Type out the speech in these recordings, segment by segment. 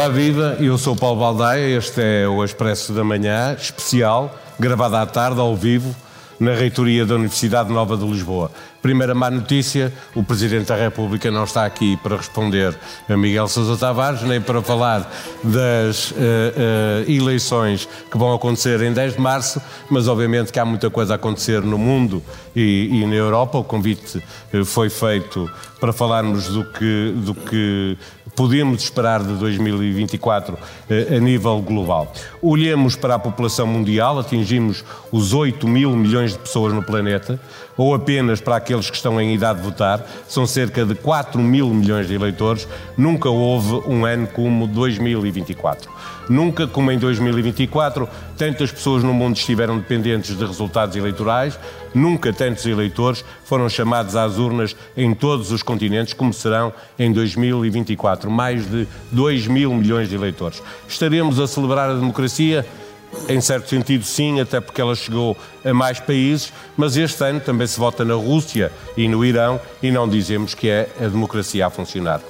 Olá, vida. Eu sou Paulo Baldaia. Este é o Expresso da Manhã, especial, gravado à tarde, ao vivo, na reitoria da Universidade Nova de Lisboa. Primeira má notícia: o Presidente da República não está aqui para responder a Miguel Sousa Tavares, nem para falar das uh, uh, eleições que vão acontecer em 10 de março, mas obviamente que há muita coisa a acontecer no mundo e, e na Europa. O convite uh, foi feito para falarmos do que, do que podemos esperar de 2024 a nível global. Olhemos para a população mundial, atingimos os 8 mil milhões de pessoas no planeta, ou apenas para aqueles que estão em idade de votar, são cerca de 4 mil milhões de eleitores, nunca houve um ano como 2024. Nunca, como em 2024, tantas pessoas no mundo estiveram dependentes de resultados eleitorais, nunca tantos eleitores foram chamados às urnas em todos os continentes como serão em 2024. Mais de 2 mil milhões de eleitores. Estaremos a celebrar a democracia? Em certo sentido, sim, até porque ela chegou a mais países, mas este ano também se vota na Rússia e no Irão e não dizemos que é a democracia a funcionar.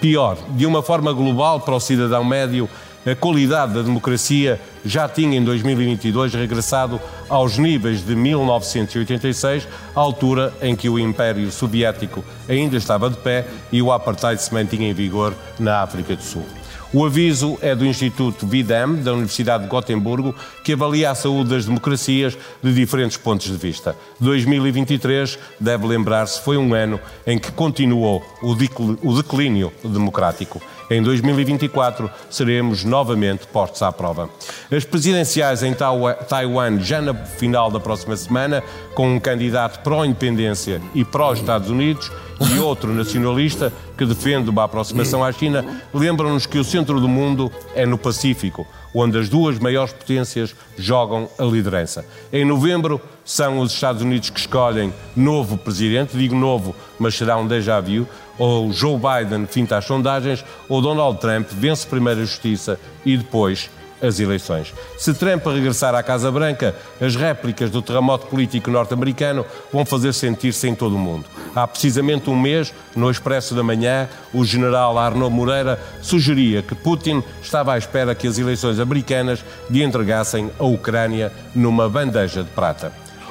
Pior, de uma forma global, para o cidadão médio, a qualidade da democracia já tinha em 2022 regressado aos níveis de 1986, a altura em que o Império Soviético ainda estava de pé e o apartheid se mantinha em vigor na África do Sul. O aviso é do Instituto Videm, da Universidade de Gotemburgo, que avalia a saúde das democracias de diferentes pontos de vista. 2023, deve lembrar-se, foi um ano em que continuou o declínio democrático. Em 2024 seremos novamente postos à prova. As presidenciais em Taiwan já na final da próxima semana, com um candidato pró-independência e pró-Estados Unidos e outro nacionalista que defende uma aproximação à China, lembram-nos que o centro do mundo é no Pacífico, onde as duas maiores potências jogam a liderança. Em novembro, são os Estados Unidos que escolhem novo presidente, digo novo, mas será um déjà vu, ou Joe Biden finta as sondagens, ou Donald Trump vence primeiro a justiça e depois as eleições. Se Trump regressar à Casa Branca, as réplicas do terremoto político norte-americano vão fazer sentir-se em todo o mundo. Há precisamente um mês, no Expresso da Manhã, o general Arnaud Moreira sugeria que Putin estava à espera que as eleições americanas lhe entregassem a Ucrânia numa bandeja de prata.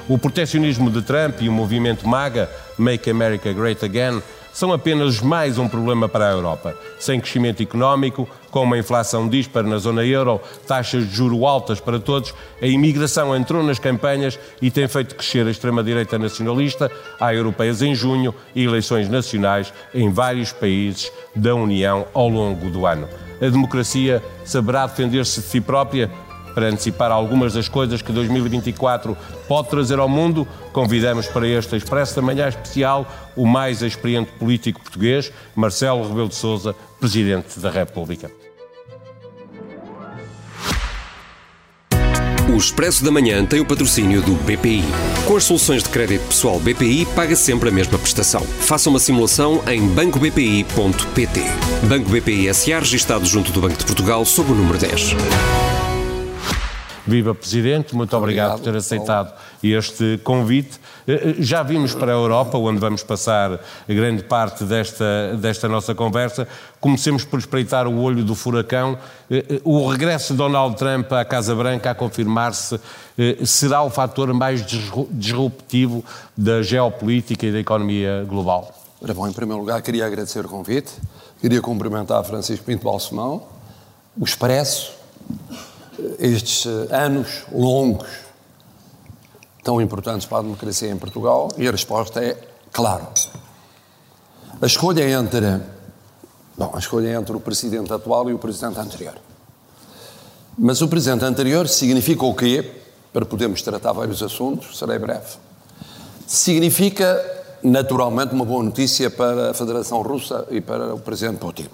O protecionismo de Trump e o movimento MAGA, Make America Great Again, são apenas mais um problema para a Europa. Sem crescimento económico, com uma inflação dispara na zona euro, taxas de juro altas para todos, a imigração entrou nas campanhas e tem feito crescer a extrema-direita nacionalista. Há europeias em junho e eleições nacionais em vários países da União ao longo do ano. A democracia saberá defender-se de si própria para antecipar algumas das coisas que 2024 pode trazer ao mundo, convidamos para este Expresso da Manhã Especial o mais experiente político português, Marcelo Rebelo de Sousa, Presidente da República. O Expresso da Manhã tem o patrocínio do BPI. Com as soluções de crédito pessoal BPI, paga sempre a mesma prestação. Faça uma simulação em bancobpi.pt. Banco BPI SA, registado junto do Banco de Portugal, sob o número 10. Viva Presidente, muito obrigado, obrigado por ter aceitado este convite. Eh, eh, já vimos para a Europa, onde vamos passar grande parte desta, desta nossa conversa. Comecemos por espreitar o olho do furacão. Eh, o regresso de Donald Trump à Casa Branca a confirmar-se será o fator mais disruptivo da geopolítica e da economia global? Ora bom, em primeiro lugar, queria agradecer o convite, queria cumprimentar Francisco Pinto Balsemão, o Expresso, estes eh, anos longos tão importantes para a democracia em Portugal? E a resposta é claro. A escolha entre bom, a escolha entre o presidente atual e o presidente anterior. Mas o presidente anterior significa o quê? Para podermos tratar vários assuntos, serei breve. Significa naturalmente uma boa notícia para a Federação Russa e para o presidente Putin.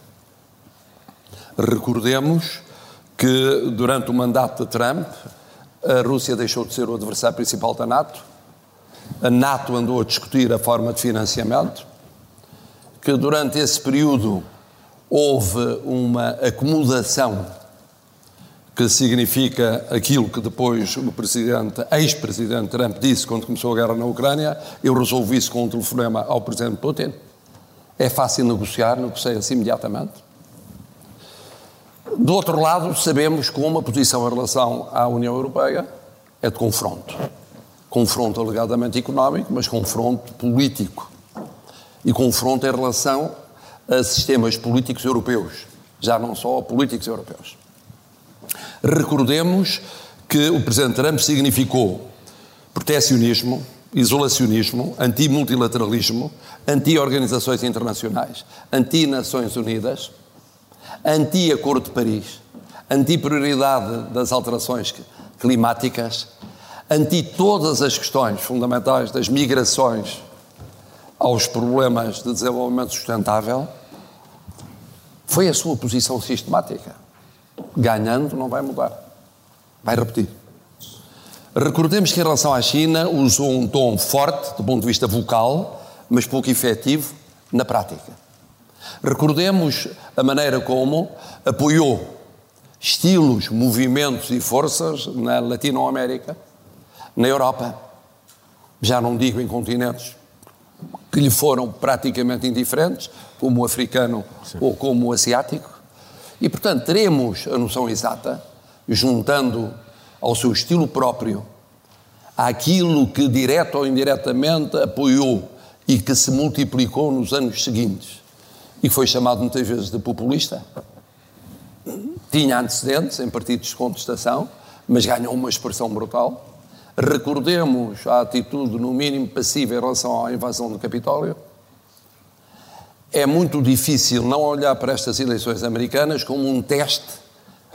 Recordemos que durante o mandato de Trump a Rússia deixou de ser o adversário principal da NATO, a NATO andou a discutir a forma de financiamento, que durante esse período houve uma acomodação que significa aquilo que depois o presidente, ex-presidente Trump disse quando começou a guerra na Ucrânia, eu resolvi isso com um telefonema ao presidente Putin. É fácil negociar, negociei-se imediatamente. Do outro lado, sabemos que uma posição em relação à União Europeia é de confronto. Confronto alegadamente económico, mas confronto político. E confronto em relação a sistemas políticos europeus, já não só a políticos europeus. Recordemos que o Presidente Trump significou protecionismo, isolacionismo, anti-multilateralismo, anti-organizações internacionais, anti-Nações Unidas, anti-Acordo de Paris, anti-prioridade das alterações climáticas, anti todas as questões fundamentais das migrações aos problemas de desenvolvimento sustentável, foi a sua posição sistemática. Ganhando não vai mudar, vai repetir. Recordemos que em relação à China usou um tom forte do ponto de vista vocal, mas pouco efetivo na prática. Recordemos a maneira como apoiou estilos, movimentos e forças na Latinoamérica, na Europa, já não digo em continentes que lhe foram praticamente indiferentes, como o africano Sim. ou como o asiático, e portanto teremos a noção exata, juntando ao seu estilo próprio aquilo que direto ou indiretamente apoiou e que se multiplicou nos anos seguintes e foi chamado muitas vezes de populista. Tinha antecedentes em partidos de contestação, mas ganhou uma expressão brutal. Recordemos a atitude, no mínimo, passiva em relação à invasão do Capitólio. É muito difícil não olhar para estas eleições americanas como um teste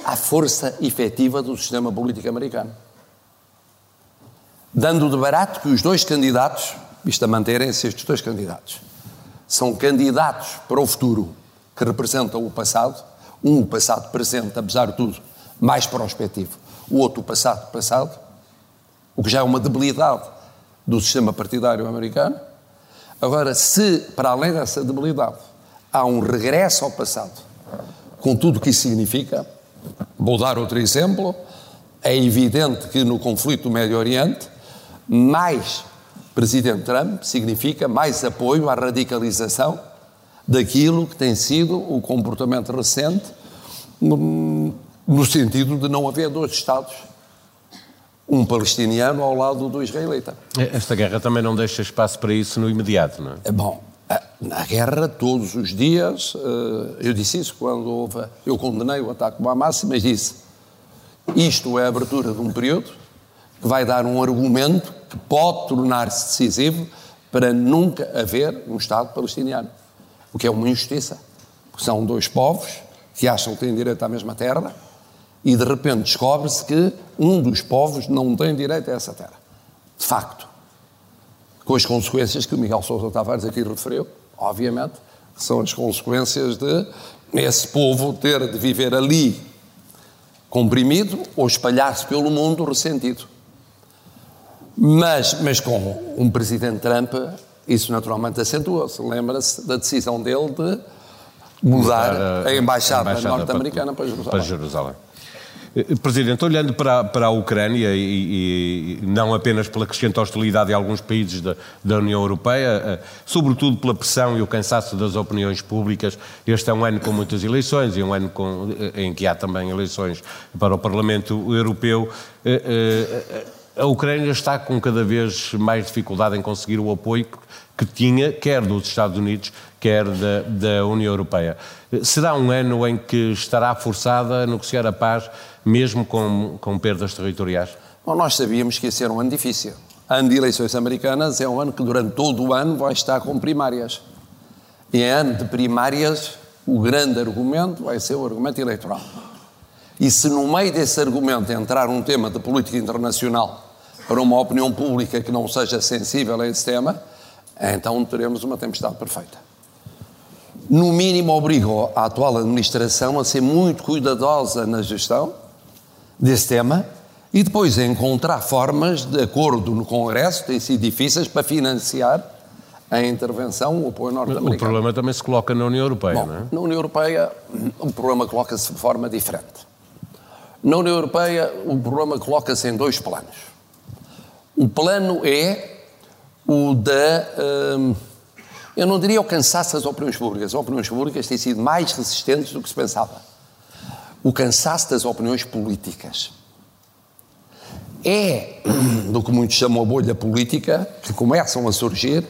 à força efetiva do sistema político americano. Dando de barato que os dois candidatos, isto a manterem-se estes dois candidatos, são candidatos para o futuro que representam o passado, um passado presente, apesar de tudo, mais prospectivo, o outro passado passado, o que já é uma debilidade do sistema partidário americano. Agora, se para além dessa debilidade há um regresso ao passado, com tudo o que isso significa, vou dar outro exemplo, é evidente que no conflito do Médio Oriente, mais Presidente Trump significa mais apoio à radicalização daquilo que tem sido o comportamento recente no, sentido de não haver dois Estados, um palestiniano ao lado do israelita. Esta guerra também não deixa espaço para isso no imediato, não é? é bom, na guerra, todos os dias, eh, eu disse isso quando houve, eu condenei o ataque do Hamas, mas disse, isto é a abertura de um período que vai dar um argumento que pode tornar-se decisivo para nunca haver um Estado palestiniano. O que é uma injustiça. Porque são dois povos que acham que têm direito à mesma terra e de repente descobre-se que um dos povos não tem direito a essa terra. De facto. Com as consequências que o Miguel Sousa Tavares aqui referiu, obviamente, que são as consequências de esse povo ter de viver ali comprimido ou espalhar-se pelo mundo ressentido. Mas, mas com um presidente Trump, isso naturalmente acentuou-se. Lembra-se da decisão dele de mudar a, a embaixada, embaixada norte-americana para, para Jerusalém. Para Jerusalém. Eh, presidente, olhando para, para a Ucrânia e, e, não apenas pela crescente hostilidade de alguns países da, da União Europeia, eh, sobretudo pela pressão e o cansaço das opiniões públicas, este é um ano com muitas eleições e um ano com, eh, em que há também eleições para o Parlamento Europeu a Ucrânia está com cada vez mais dificuldade em conseguir o apoio que tinha, quer dos Estados Unidos, quer da, da União Europeia. Será um ano em que estará forçada a negociar a paz, mesmo com, com perdas territoriais? Bom, nós sabíamos que ia ser um ano difícil. Ano de eleições americanas é um ano que durante todo o ano vai estar com primárias. E em ano de primárias, o grande argumento vai ser o argumento eleitoral. E se no meio desse argumento entrar um tema de política internacional para uma opinião pública que não seja sensível a esse tema, então teremos uma tempestade perfeita. No mínimo, obrigo a atual administração a ser muito cuidadosa na gestão desse tema e depois a encontrar formas, de acordo no Congresso, têm sido difíceis, para financiar a intervenção, o apoio norte-americano. O problema também se coloca na União Europeia, Bom, não é? Na União Europeia, o problema coloca-se de forma diferente. Na União Europeia, o problema coloca-se em dois planos. O plano é o da. Hum, eu não diria o cansaço das opiniões públicas. As opiniões públicas têm sido mais resistentes do que se pensava. o cansaço das opiniões políticas. É do que muitos chamam a bolha política que começam a surgir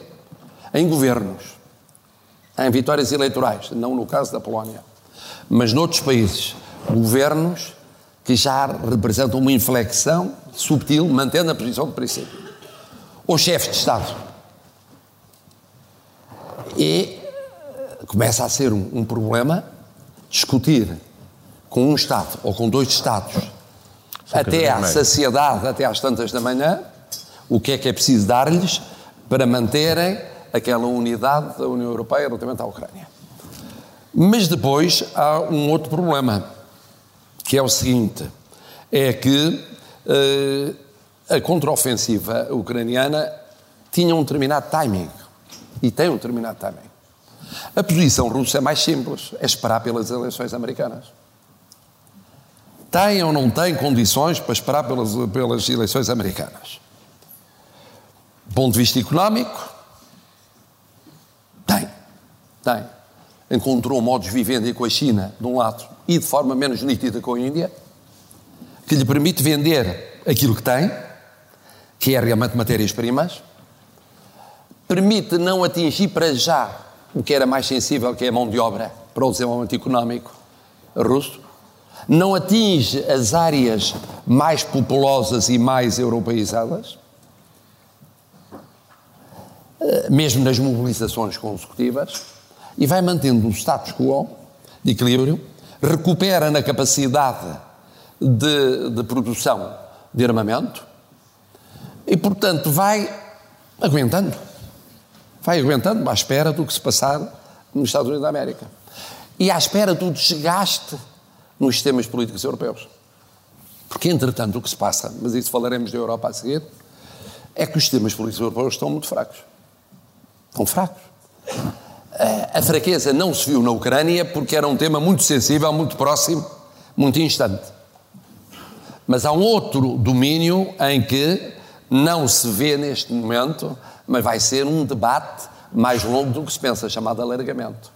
em governos, em vitórias eleitorais, não no caso da Polónia, mas noutros países, governos que já representam uma inflexão subtil, mantendo a posição de princípio. Ou chefes de Estado. E começa a ser um, um problema discutir com um Estado ou com dois Estados até à saciedade, até às tantas da manhã, o que é que é preciso dar-lhes para manterem aquela unidade da União Europeia relativamente à Ucrânia. Mas depois há um outro problema, que é o seguinte: é que uh, a contraofensiva ucraniana tinha um determinado timing e tem um determinado timing. A posição russa é mais simples, é esperar pelas eleições americanas. Tem ou não tem condições para esperar pelas, pelas eleições americanas? ponto de vista económico, tem. Tem. Encontrou modos de viver com a China, de um lado, e de forma menos nítida com a Índia, que lhe permite vender aquilo que tem, que é realmente matérias-primas, permite não atingir para já o que era mais sensível, que é a mão de obra para o desenvolvimento económico russo, não atinge as áreas mais populosas e mais europeizadas, eh, mesmo nas mobilizações consecutivas, e vai mantendo um status quo de equilíbrio, recupera na capacidade de, de produção de armamento e, portanto, vai aguentando. Vai aguentando à espera do que se passar nos Estados Unidos da América. E à espera do desgaste nos sistemas políticos europeus. Porque, entretanto, o que se passa, mas isso falaremos da Europa a seguir, é que os sistemas políticos europeus estão muito fracos. Estão fracos. A fraqueza não se viu na Ucrânia porque era um tema muito sensível, muito próximo, muito instante. Mas há um outro domínio em que não se vê neste momento, mas vai ser um debate mais longo do que se pensa, chamado alargamento.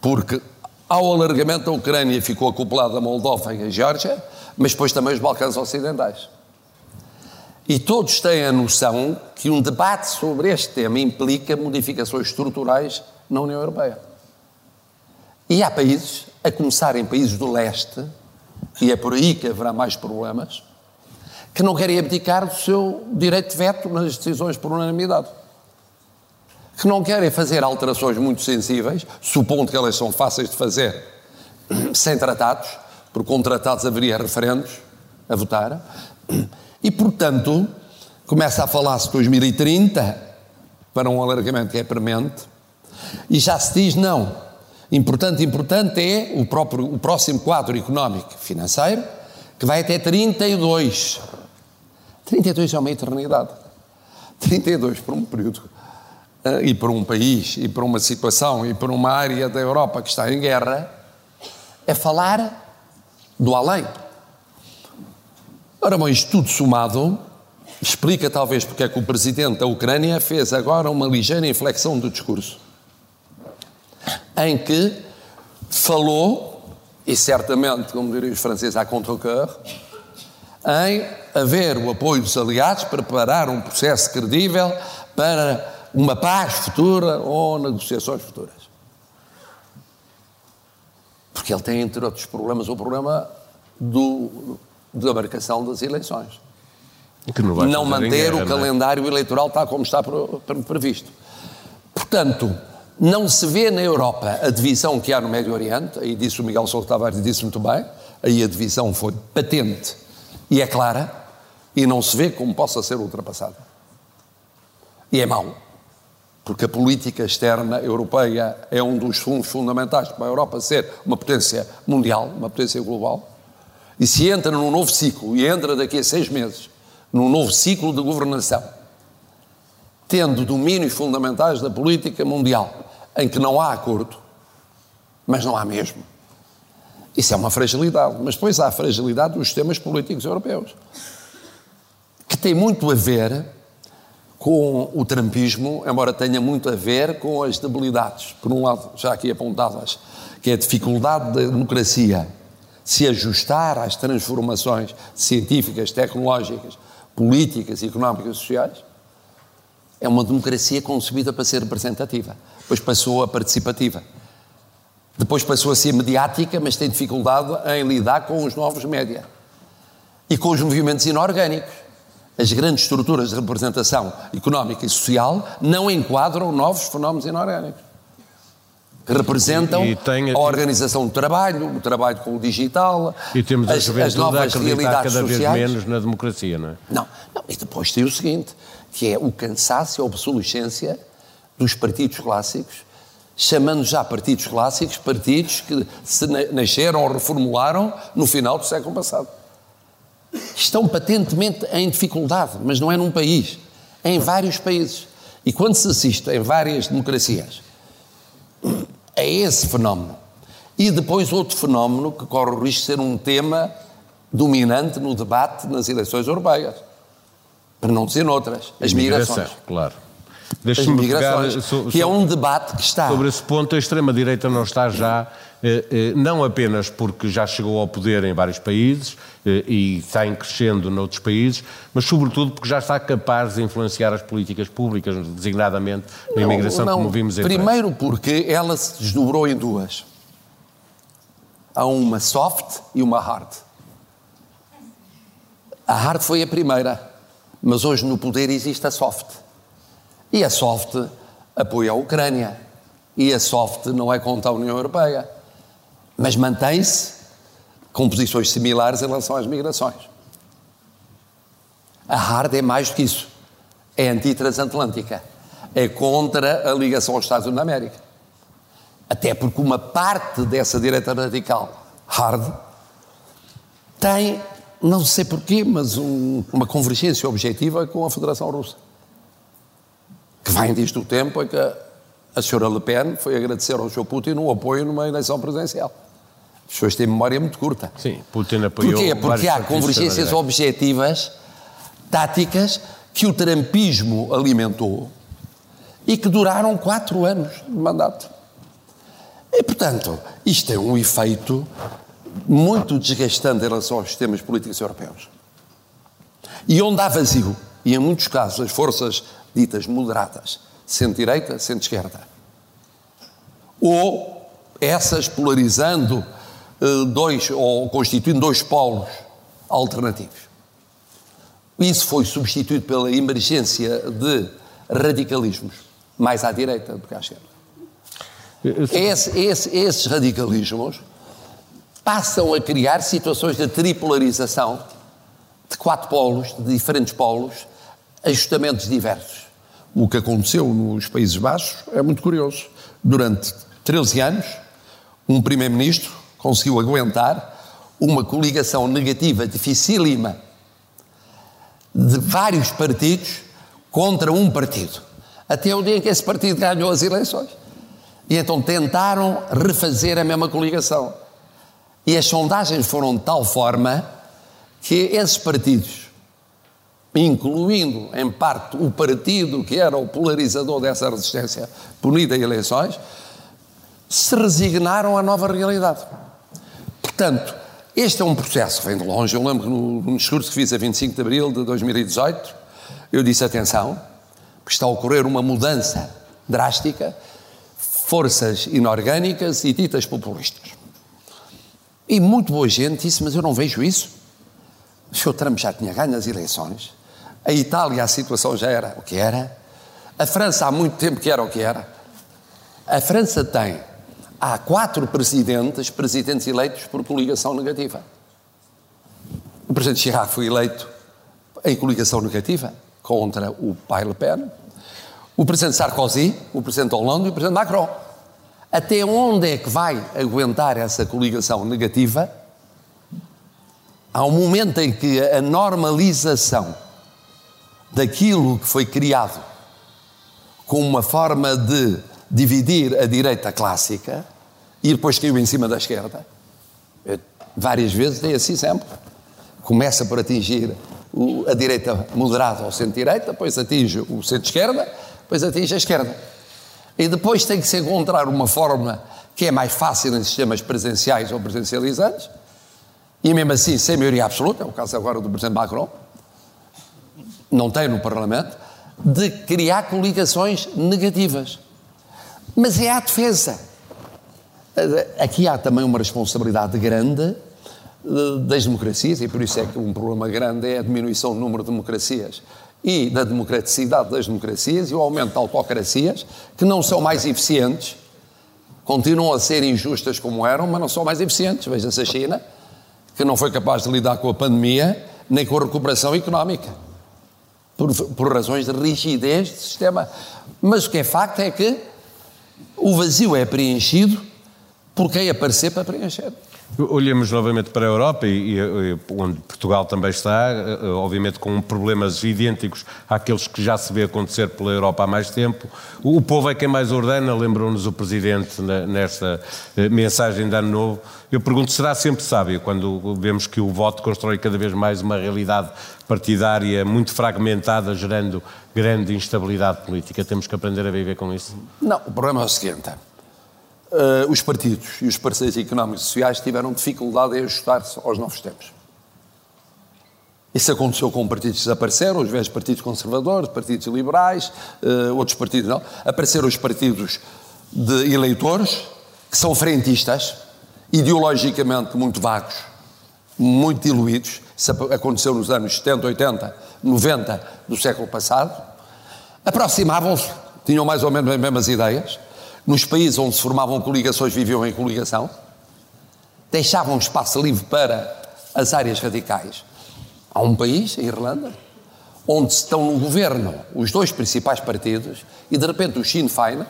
Porque ao alargamento da Ucrânia ficou acoplada a Moldova e a Geórgia, mas depois também os Balcãs Ocidentais. E todos têm a noção que um debate sobre este tema implica modificações estruturais na União Europeia. E há países, a começar em países do leste, e é por aí que haverá mais problemas, que não querem abdicar do seu direito de veto nas decisões por unanimidade. Que não querem fazer alterações muito sensíveis, supondo que elas são fáceis de fazer sem tratados, porque com tratados haveria referendos a votar, e, portanto, começa a falar-se de 2030 para um alargamento que é premente, e já se diz não. Importante, importante é o, próprio, o próximo quadro económico financeiro, que vai até 32. 32 é uma eternidade. 32 por um período. Eh, e por um país, e por uma situação, e por uma área da Europa que está em guerra, é falar do além. Ora, bom, isto tudo somado explica talvez porque é que o presidente da Ucrânia fez agora uma ligeira inflexão do discurso, em que falou, e certamente, como diriam os franceses, à contre-cœur, em haver o apoio dos aliados para preparar um processo credível para uma paz futura ou negociações futuras. Porque ele tem, entre outros problemas, o problema do, da marcação das eleições. não, não manter o calendário é? eleitoral tal como está previsto. Portanto, não se vê na Europa a divisão que há no Médio Oriente, aí disse o Miguel Sousa Tavares, disse muito bem, aí a divisão foi patente e é clara, e não se vê como possa ser ultrapassada. E é mau, porque a política externa europeia é um dos fundos fundamentais para a Europa ser uma potência mundial, uma potência global, e se entra num novo ciclo, e entra daqui a seis meses, num novo ciclo de governação, tendo domínios fundamentais da política mundial, em que não há acordo, mas não há mesmo. Isso é uma fragilidade. Mas depois há a fragilidade dos sistemas políticos europeus, que tem muito a ver com o trampismo, embora tenha muito a ver com as debilidades, por um lado, já aqui apontadas, que é a dificuldade da democracia se ajustar às transformações científicas, tecnológicas, políticas, económicas e sociais, é uma democracia concebida para ser representativa. Depois passou a participativa. Depois passou a ser mediática, mas tem dificuldade em lidar com os novos média e com os movimentos inorgânicos. As grandes estruturas de representação económica e social não enquadram novos fenómenos inorgânicos. Representam tem, a organização do trabalho, o trabalho com o digital, e temos as, as novas realidades cada sociais. vez menos na democracia, não é? Não, não, e depois tem o seguinte, que é o cansaço e a obsolescência dos partidos clássicos, chamando já partidos clássicos partidos que se nasceram ou reformularam no final do século passado estão patentemente em dificuldade, mas não é num país, é em vários países. E quando se assiste em várias democracias a esse fenómeno, e depois outro fenómeno que corre o risco de ser um tema dominante no debate nas eleições europeias, para não dizer noutras, as migrações. Claro. Migrações, pegar, so, que é um debate que está. Sobre esse ponto, a extrema-direita não está já eh, eh, não apenas porque já chegou ao poder em vários países eh, e está em crescendo noutros países, mas sobretudo porque já está capaz de influenciar as políticas públicas, designadamente na imigração, não, não. como vimos em Primeiro porque ela se desdobrou em duas. Há uma soft e uma hard. A hard foi a primeira, mas hoje no poder existe a soft. E a soft apoia a Ucrânia. E a soft não é contra a União Europeia mas mantém-se com posições similares em relação às migrações. A hard é mais do que isso. É anti-transatlântica. É contra a ligação aos Estados Unidos da América. Até porque uma parte dessa direita radical hard tem, não sei porquê, mas um, uma convergência objetiva com a Federação Russa. Que vem desde o tempo em que a senhora Le Pen foi agradecer ao Joe Putin o apoio numa eleição presidencial. As pessoas têm memória muito curta. Sim, Putin apoiou. Porquê? Porque há convergências objetivas, táticas, que o trampismo alimentou e que duraram quatro anos de mandato. E, portanto, isto tem um efeito muito desgastante em relação aos sistemas políticos europeus. E onde há vazio, e em muitos casos as forças ditas moderadas, centro-direita, centro-esquerda, ou essas polarizando eh, dois, ou constituindo dois polos alternativos. Isso foi substituído pela emergência de radicalismos, mais à direita do que à esquerda. Esse, esse, esses radicalismos passam a criar situações de tripolarização de quatro polos, de diferentes polos, ajustamentos diversos. O que aconteceu nos Países Baixos é muito curioso. Durante 13 anos, um primeiro-ministro conseguiu aguentar uma coligação negativa dificílima de vários partidos contra um partido. Até o dia em que esse partido ganhou as eleições. E então tentaram refazer a mesma coligação. E as sondagens foram de tal forma que esses partidos, incluindo em parte o partido que era o polarizador dessa resistência punida a eleições, se resignaram à nova realidade. Portanto, este é um processo que vem de longe. Eu lembro que no, no discurso que fiz a 25 de abril de 2018, eu disse: atenção, que está a ocorrer uma mudança drástica, forças inorgânicas e ditas populistas. E muito boa gente disse: Mas eu não vejo isso. O Sr. Trump já tinha ganho as eleições. A Itália, a situação já era o que era. A França, há muito tempo que era o que era. A França tem há quatro presidentes, presidentes eleitos por coligação negativa. O presidente Chirac foi eleito em coligação negativa contra o pai Le Pen, o presidente Sarkozy, o presidente Hollande e o presidente Macron. Até onde é que vai aguentar essa coligação negativa? Há um momento em que a normalização daquilo que foi criado como uma forma de dividir a direita clássica e depois caiu em cima da esquerda. Eu, várias vezes dei esse exemplo. Começa por atingir o, a direita moderada ou centro-direita, depois atinge o centro-esquerda, depois atinge a esquerda. E depois tem que se encontrar uma fórmula que é mais fácil em sistemas presenciais ou presencializantes, e mesmo assim sem maioria absoluta, é o caso agora do Presidente Macron, não tem no Parlamento, de criar coligações negativas. Mas é a defesa. Aqui há também uma responsabilidade grande eh, das democracias, e por isso é que um problema grande é a diminuição do número de democracias e da democraticidade das democracias e o aumento de autocracias, que não são mais eficientes, continuam a ser injustas como eram, mas não são mais eficientes. Veja-se a China, que não foi capaz de lidar com a pandemia nem com a recuperação económica, por, por razões de rigidez do sistema. Mas o que é facto é que o vazio é preenchido por quem aparecer para preencher. Olhemos novamente para a Europa, e, e, onde Portugal também está, eh, obviamente com problemas idênticos àqueles que já se vê acontecer pela Europa há mais tempo. O, povo é quem mais ordena, lembrou-nos o Presidente nesta eh, mensagem de Ano Novo. Eu pergunto, será sempre sábio quando vemos que o voto constrói cada vez mais uma realidade partidária muito fragmentada, gerando grande instabilidade política? Temos que aprender a viver com isso? Não, o problema é o seguinte uh, os partidos e os parceiros económicos e sociais tiveram dificuldade em ajustar-se aos novos tempos. Isso aconteceu com partidos que desapareceram, os velhos partidos conservadores, partidos liberais, uh, outros partidos não. Apareceram os partidos de eleitores, que são frentistas, ideologicamente muito vagos, muito diluídos. Isso aconteceu nos anos 70, 80, 90 do século passado. Aproximavam-se, tinham mais ou menos as mesmas ideias, nos países onde se formavam coligações viviam em coligação, deixavam espaço livre para as áreas radicais. Há um país, a Irlanda, onde estão no governo os dois principais partidos e de repente o Sinn Féin,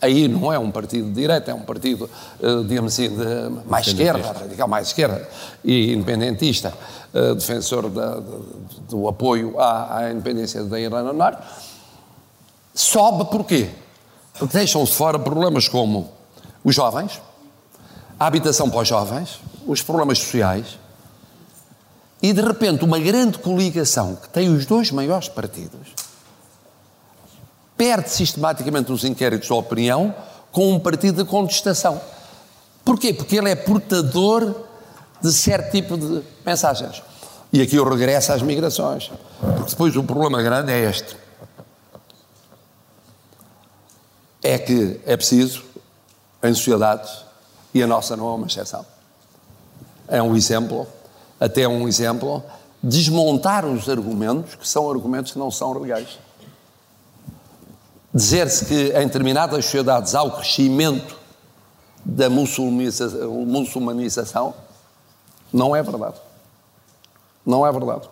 aí não é um partido de direita, é um partido, eh, digamos assim, de mais esquerda, radical mais esquerda e independentista, eh, defensor da, do apoio à, à independência da Irlanda do Norte, sobe porquê? Deixam-se fora problemas como os jovens, a habitação para os jovens, os problemas sociais, e de repente uma grande coligação que tem os dois maiores partidos perde sistematicamente os inquéritos de opinião com um partido de contestação. Porquê? Porque ele é portador de certo tipo de mensagens. E aqui eu regresso às migrações. Porque depois o problema grande é este. É que é preciso, em sociedades, e a nossa não é uma exceção, é um exemplo, até um exemplo, desmontar os argumentos que são argumentos que não são legais. Dizer-se que em determinadas sociedades há o crescimento da muçulmanização não é verdade. Não é verdade.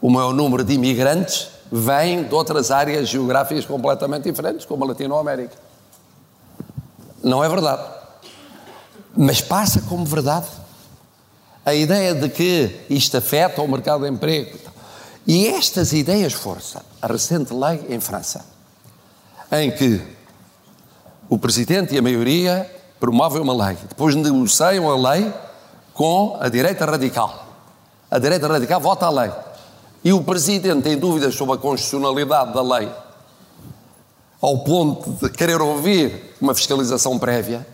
O maior número de imigrantes vêm de outras áreas geográficas completamente diferentes, como a Latinoamérica. Não é verdade. Mas passa como verdade. A ideia de que isto afeta o mercado de emprego. E estas ideias força a recente lei em França, em que o Presidente e a maioria promovem uma lei, depois negociam a lei com a direita radical. A direita radical vota a lei e o Presidente tem dúvidas sobre a constitucionalidade da lei, ao ponto de querer ouvir uma fiscalização prévia,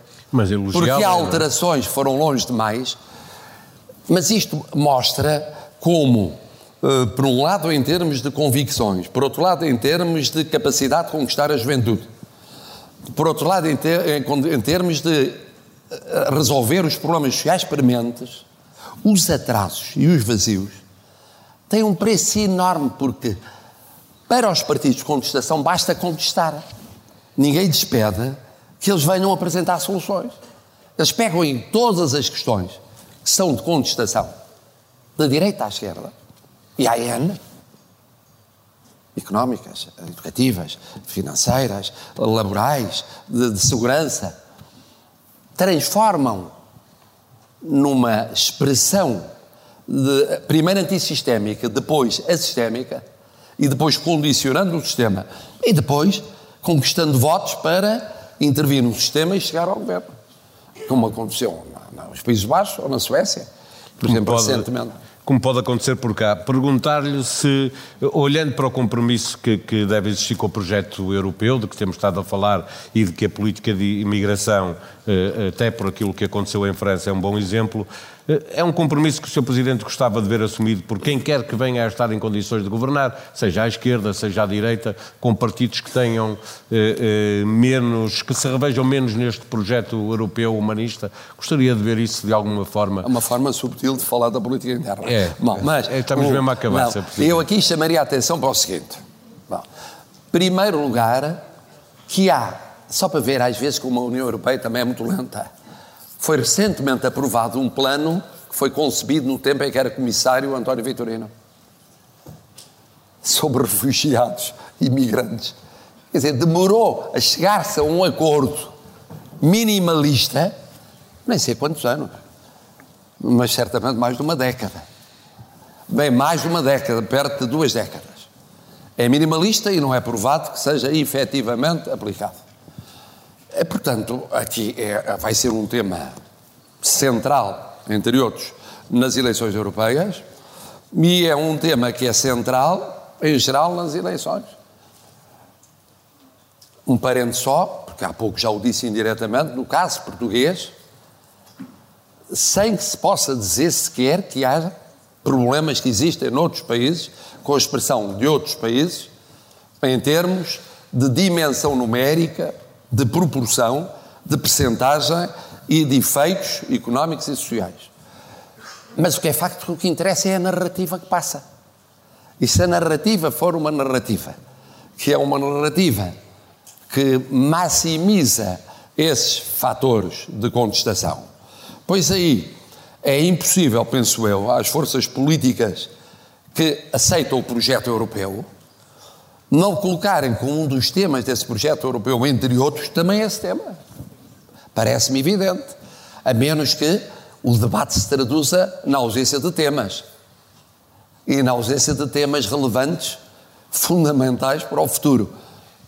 porque há é? alterações que foram longe demais, mas isto mostra como, eh, por um lado, em termos de convicções, por outro lado, em termos de capacidade de conquistar a juventude, por outro lado, em, ter, em termos de eh, resolver os problemas sociais prementes, os atrasos e os vazios, tem um preço enorme, porque para os partidos de contestação basta contestar. Ninguém despede que eles venham apresentar soluções. Eles pegam em todas as questões que são de contestação, da direita à esquerda, e à N, económicas, educativas, financeiras, laborais, de, de segurança, transformam numa expressão de, primeiro antissistémica, depois assistémica, e depois condicionando o sistema, e depois conquistando votos para intervir no sistema e chegar ao governo. Como aconteceu nos Países Baixos ou na Suécia, por como exemplo, pode, recentemente. Como pode acontecer por cá. Perguntar-lhe se, olhando para o compromisso que, que, deve existir com o projeto europeu, de que temos estado a falar, e de que a política de imigração eh, até por aquilo que aconteceu em França, é um bom exemplo. Eh, é um compromisso que o Sr. Presidente gostava de ver assumido por quem quer que venha a estar em condições de governar, seja à esquerda, seja à direita, com partidos que tenham eh, eh, menos, que se revejam menos neste projeto europeu humanista. Gostaria de ver isso de alguma forma. É uma forma subtil de falar da política interna. É, Bom, mas, é, estamos mesmo a acabar. Não, eu aqui chamaria a atenção para o seguinte. Bom, primeiro lugar, que há só para ver, às vezes, como a União Europeia também é muito lenta. Foi recentemente aprovado um plano que foi concebido no tempo em que era comissário António Vitorino sobre refugiados e imigrantes. Quer dizer, demorou a chegar-se a um acordo minimalista, nem sei quantos anos, mas certamente mais de uma década. Bem, mais de uma década, perto de duas décadas. É minimalista e não é provado que seja efetivamente aplicado. É, portanto, aqui é, vai ser um tema central, entre outros, nas eleições europeias, e é um tema que é central, em geral, nas eleições. Um parente só, porque há pouco já o disse indiretamente, no caso português, sem que se possa dizer sequer que haja problemas que existem noutros países, com a expressão de outros países, em termos de dimensão numérica de proporção, de percentagem e de efeitos económicos e sociais. Mas o que é facto, o que interessa é a narrativa que passa. E se a narrativa for uma narrativa que é uma narrativa que maximiza esses fatores de contestação, pois aí é impossível, penso eu, às forças políticas que aceitam o projeto europeu não colocarem como um dos temas desse projeto europeu, entre outros, também esse tema. Parece-me evidente. A menos que o debate se traduza na ausência de temas. E na ausência de temas relevantes, fundamentais para o futuro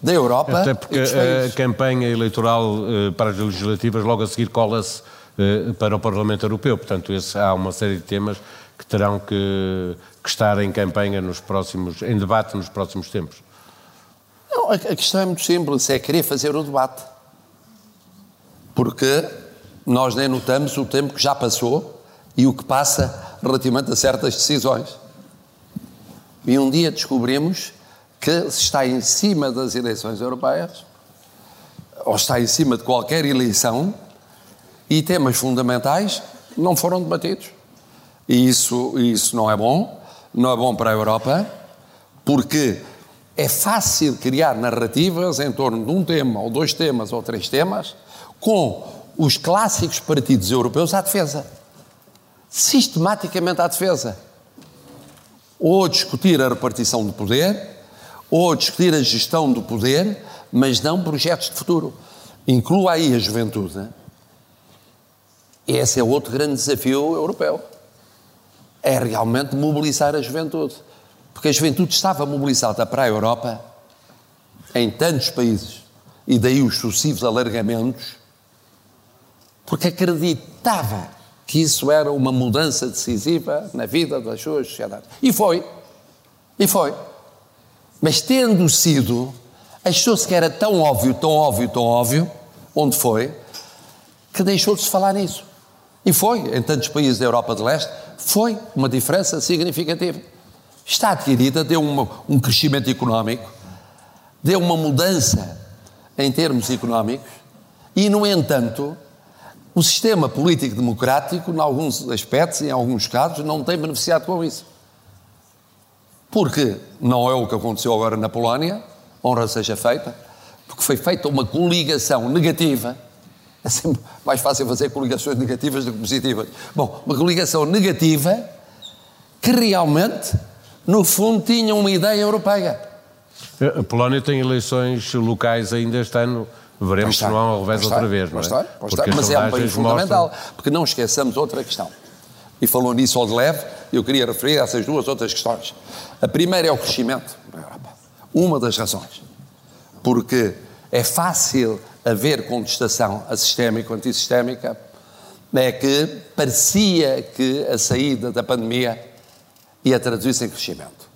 da Europa. Até porque a campanha eleitoral eh, para as legislativas logo a seguir cola-se eh, para o Parlamento Europeu. Portanto, esse, há uma série de temas que terão que, que estar em campanha nos próximos, em debate nos próximos tempos. A, questão é muito simples, é querer fazer o debate. Porque nós nem notamos o tempo que já passou e o que passa relativamente a certas decisões. E um dia descobrimos que se está em cima das eleições europeias, ou está em cima de qualquer eleição, e temas fundamentais não foram debatidos. E isso, isso não é bom, não é bom para a Europa, porque é fácil criar narrativas em torno de um tema, ou dois temas, ou três temas, com os clássicos partidos europeus à defesa. Sistematicamente à defesa. Ou discutir a repartição do poder, ou discutir a gestão do poder, mas não projetos de futuro. Inclua aí a juventude. Esse é outro grande desafio europeu. É realmente mobilizar a juventude. Porque a juventude estava mobilizada para a Europa em tantos países, e daí os sucessivos alargamentos, porque acreditava que isso era uma mudança decisiva na vida das suas sociedades. E foi. E foi. Mas tendo sido, achou-se que era tão óbvio, tão óbvio, tão óbvio, onde foi, que deixou de se falar nisso. E foi, em tantos países da Europa de Leste, foi uma diferença significativa está adquirida, deu uma, um crescimento económico, deu uma mudança em termos económicos e, no entanto, o sistema político democrático, em alguns aspectos, em alguns casos, não tem beneficiado com isso. Porque não é o que aconteceu agora na Polónia, honra seja feita, porque foi feita uma coligação negativa. É sempre mais fácil fazer coligações negativas do que positivas. Bom, uma coligação negativa que realmente no fundo, tinham uma ideia europeia. A Polónia tem eleições locais ainda este ano. Veremos se não há um revés outra vez, não é? Estar, estar. Mas é um país fundamental, mostram... porque não esqueçamos outra questão. E falou nisso ao de leve, eu queria referir a essas duas outras questões. A primeira é o crescimento da Europa. Uma das razões. Porque é fácil haver contestação a sistémica ou antissistémica, é que parecia que a saída da pandemia e a traduzir-se em crescimento.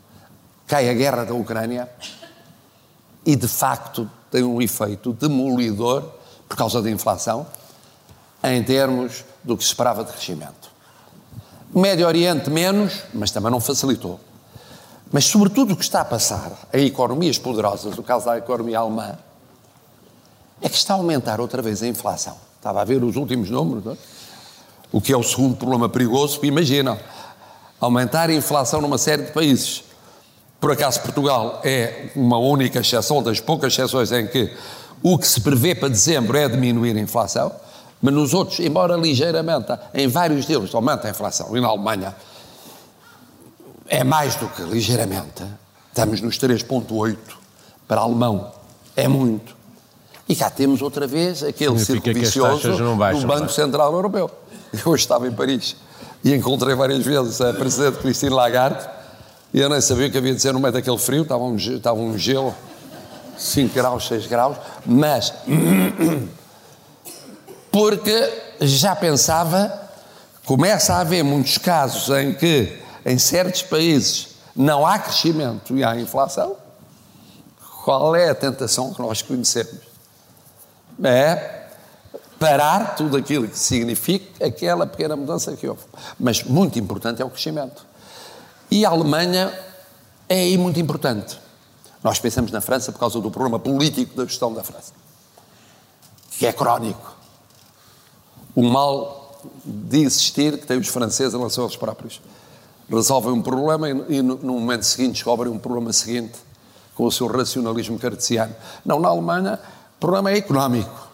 Cai a guerra da Ucrânia e, de facto, tem um efeito demolidor por causa da inflação em termos do que se esperava de crescimento. Médio Oriente menos, mas também não facilitou. Mas, sobretudo, o que está a passar em economias poderosas, o caso da economia alemã, é que está a aumentar outra vez a inflação. Estava a ver os últimos números, não é? o que é o segundo problema perigoso, imaginam, aumentar a inflação numa série de países. Por acaso Portugal é uma única exceção, das poucas exceções em que o que se prevê para dezembro é diminuir a inflação, mas nos outros, embora ligeiramente, em vários deles aumenta a inflação, e na Alemanha é mais do que ligeiramente, estamos nos 3,8 para alemão, é muito. E cá temos outra vez aquele círculo vicioso do Banco Central Europeu. Eu hoje estava em Paris e encontrei várias vezes a Presidente Christine Lagarde e eu nem sabia o que havia de dizer no meio daquele frio, estava um, estava um gelo, 5 graus, 6 graus, mas porque já pensava, começa a haver muitos casos em que em certos países não há crescimento e há inflação. Qual é a tentação que nós conhecemos? É parar tudo aquilo que significa aquela pequena mudança que houve. Mas muito importante é o crescimento. E a Alemanha é aí muito importante. Nós pensamos na França por causa do problema político da gestão da França, que é crónico. O mal de existir que têm os franceses em relação aos próprios. Resolvem um problema e, no momento seguinte descobrem um problema seguinte com o seu racionalismo cartesiano. Não, na Alemanha, o problema é económico.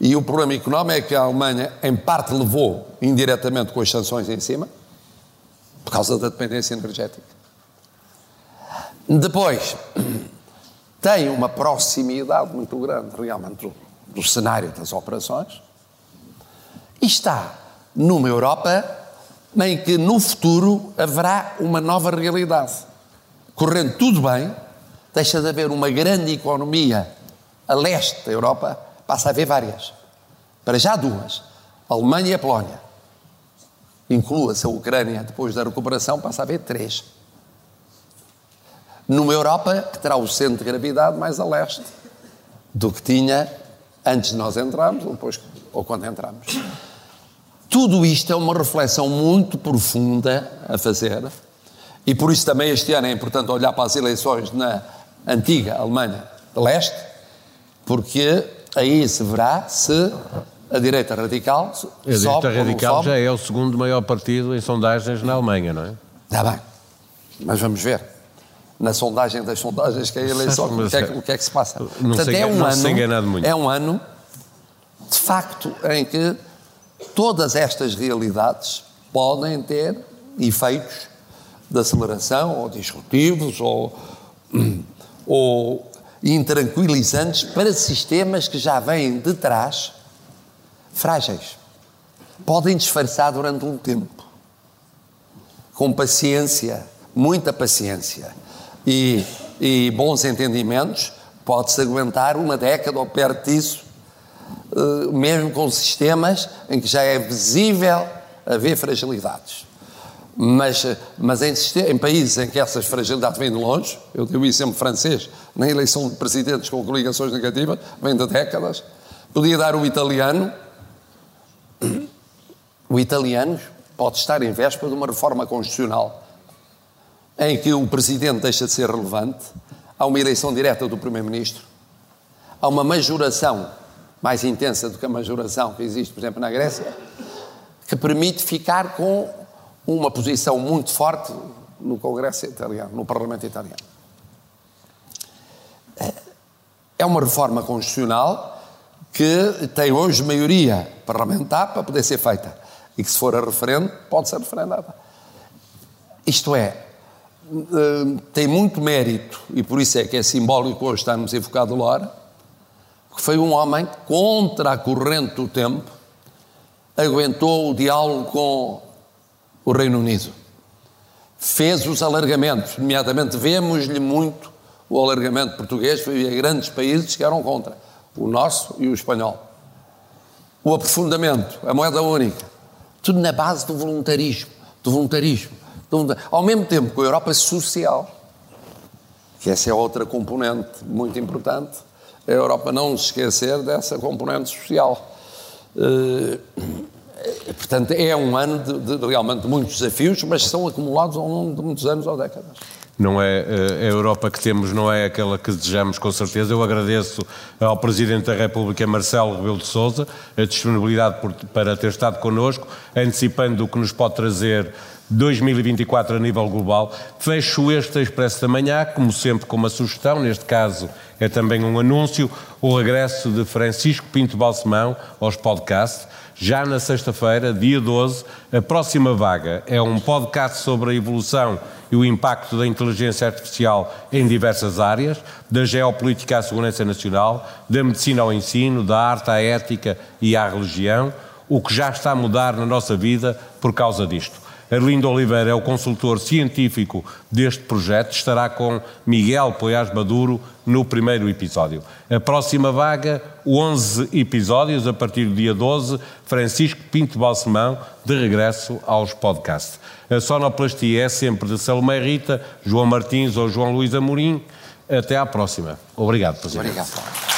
E o problema económico é que a Alemanha, em parte, levou indiretamente com as sanções em cima, por causa da dependência energética. Depois, tem uma proximidade muito grande, realmente, do, do cenário das operações, e está numa Europa em que no futuro haverá uma nova realidade. Correndo tudo bem, deixa de haver uma grande economia a leste da Europa, passa a haver várias. Para já duas, Alemanha e a Polónia. Inclua-se a Ucrânia depois da recuperação, passa a haver três. Numa Europa que terá o centro de gravidade mais a leste do que tinha antes de nós entrarmos ou, depois, ou quando entramos. Tudo isto é uma reflexão muito profunda a fazer e por isso também este ano é importante olhar para as eleições na antiga Alemanha de leste, porque aí se verá se a direita radical A direita radical já é o segundo maior partido em sondagens na Alemanha, não é? Está bem, mas vamos ver. Na sondagem das sondagens que é a eleição, o que é, o que, é que se passa? Não Portanto, é um ano, É um ano, de facto, em que todas estas realidades podem ter efeitos de aceleração ou disruptivos ou, ou intranquilizantes para sistemas que já vêm de trás frágeis. Podem disfarçar durante um tempo. Com paciência, muita paciência e, e bons entendimentos, pode-se aguentar uma década ou perto disso eh, mesmo com sistemas em que já é visível haver fragilidades. Mas, mas em, em, países em que essas fragilidades vêm de longe, eu dei o exemplo francês, na eleição de presidentes com coligações negativas, vem de décadas, podia dar o italiano. O italiano pode estar em véspera de uma reforma constitucional em que o presidente deixa de ser relevante, há uma eleição direta do primeiro-ministro, há uma majoração mais intensa do que a majoração que existe, por exemplo, na Grécia, que permite ficar com uma posição muito forte no Congresso italiano, no Parlamento italiano. É uma reforma constitucional que tem hoje maioria parlamentar para poder ser feita e que, se for a referendo, pode ser referendada. Isto é, eh, tem muito mérito e por isso é que é simbólico hoje estarmos evocado Lora, que foi um homem contra a corrente do tempo, aguentou o diálogo com o Reino Unido, fez os alargamentos, nomeadamente vemos-lhe muito o alargamento português, foi a grandes países que eram contra, o nosso e o espanhol. O aprofundamento, a moeda única, tudo na base do voluntarismo, do voluntarismo. Do voluntarismo. Ao mesmo tempo com a Europa social, que essa é outra componente muito importante, a Europa não se esquecer dessa componente social. Uh, portanto, é um ano de, de, realmente muitos desafios, mas são acumulados ao longo de muitos anos ou décadas. Não é a Europa que temos, não é aquela que desejamos, com certeza. Eu agradeço ao Presidente da República, Marcelo Rebelo de Sousa, a disponibilidade por, para ter estado connosco, antecipando o que nos pode trazer 2024 a nível global. Fecho este Expresso da Manhã, como sempre, com uma sugestão, neste caso é também um anúncio, o regresso de Francisco Pinto Balsemão aos podcasts. Já na sexta-feira, dia 12, a próxima vaga é um podcast sobre a evolução e o impacto da inteligência artificial em diversas áreas, da geopolítica à segurança nacional, da medicina ao ensino, da arte à ética e à religião, o que já está a mudar na nossa vida por causa disto. Arlindo Oliveira é o consultor científico deste projeto, estará com Miguel Poiás Maduro no primeiro episódio. A próxima vaga, 11 episódios, a partir do dia 12, Francisco Pinto Balsemão, de regresso aos podcasts. A sonoplastia é sempre de Salomé Rita, João Martins ou João Luís Amorim. Até à próxima. Obrigado, Presidente. Obrigado.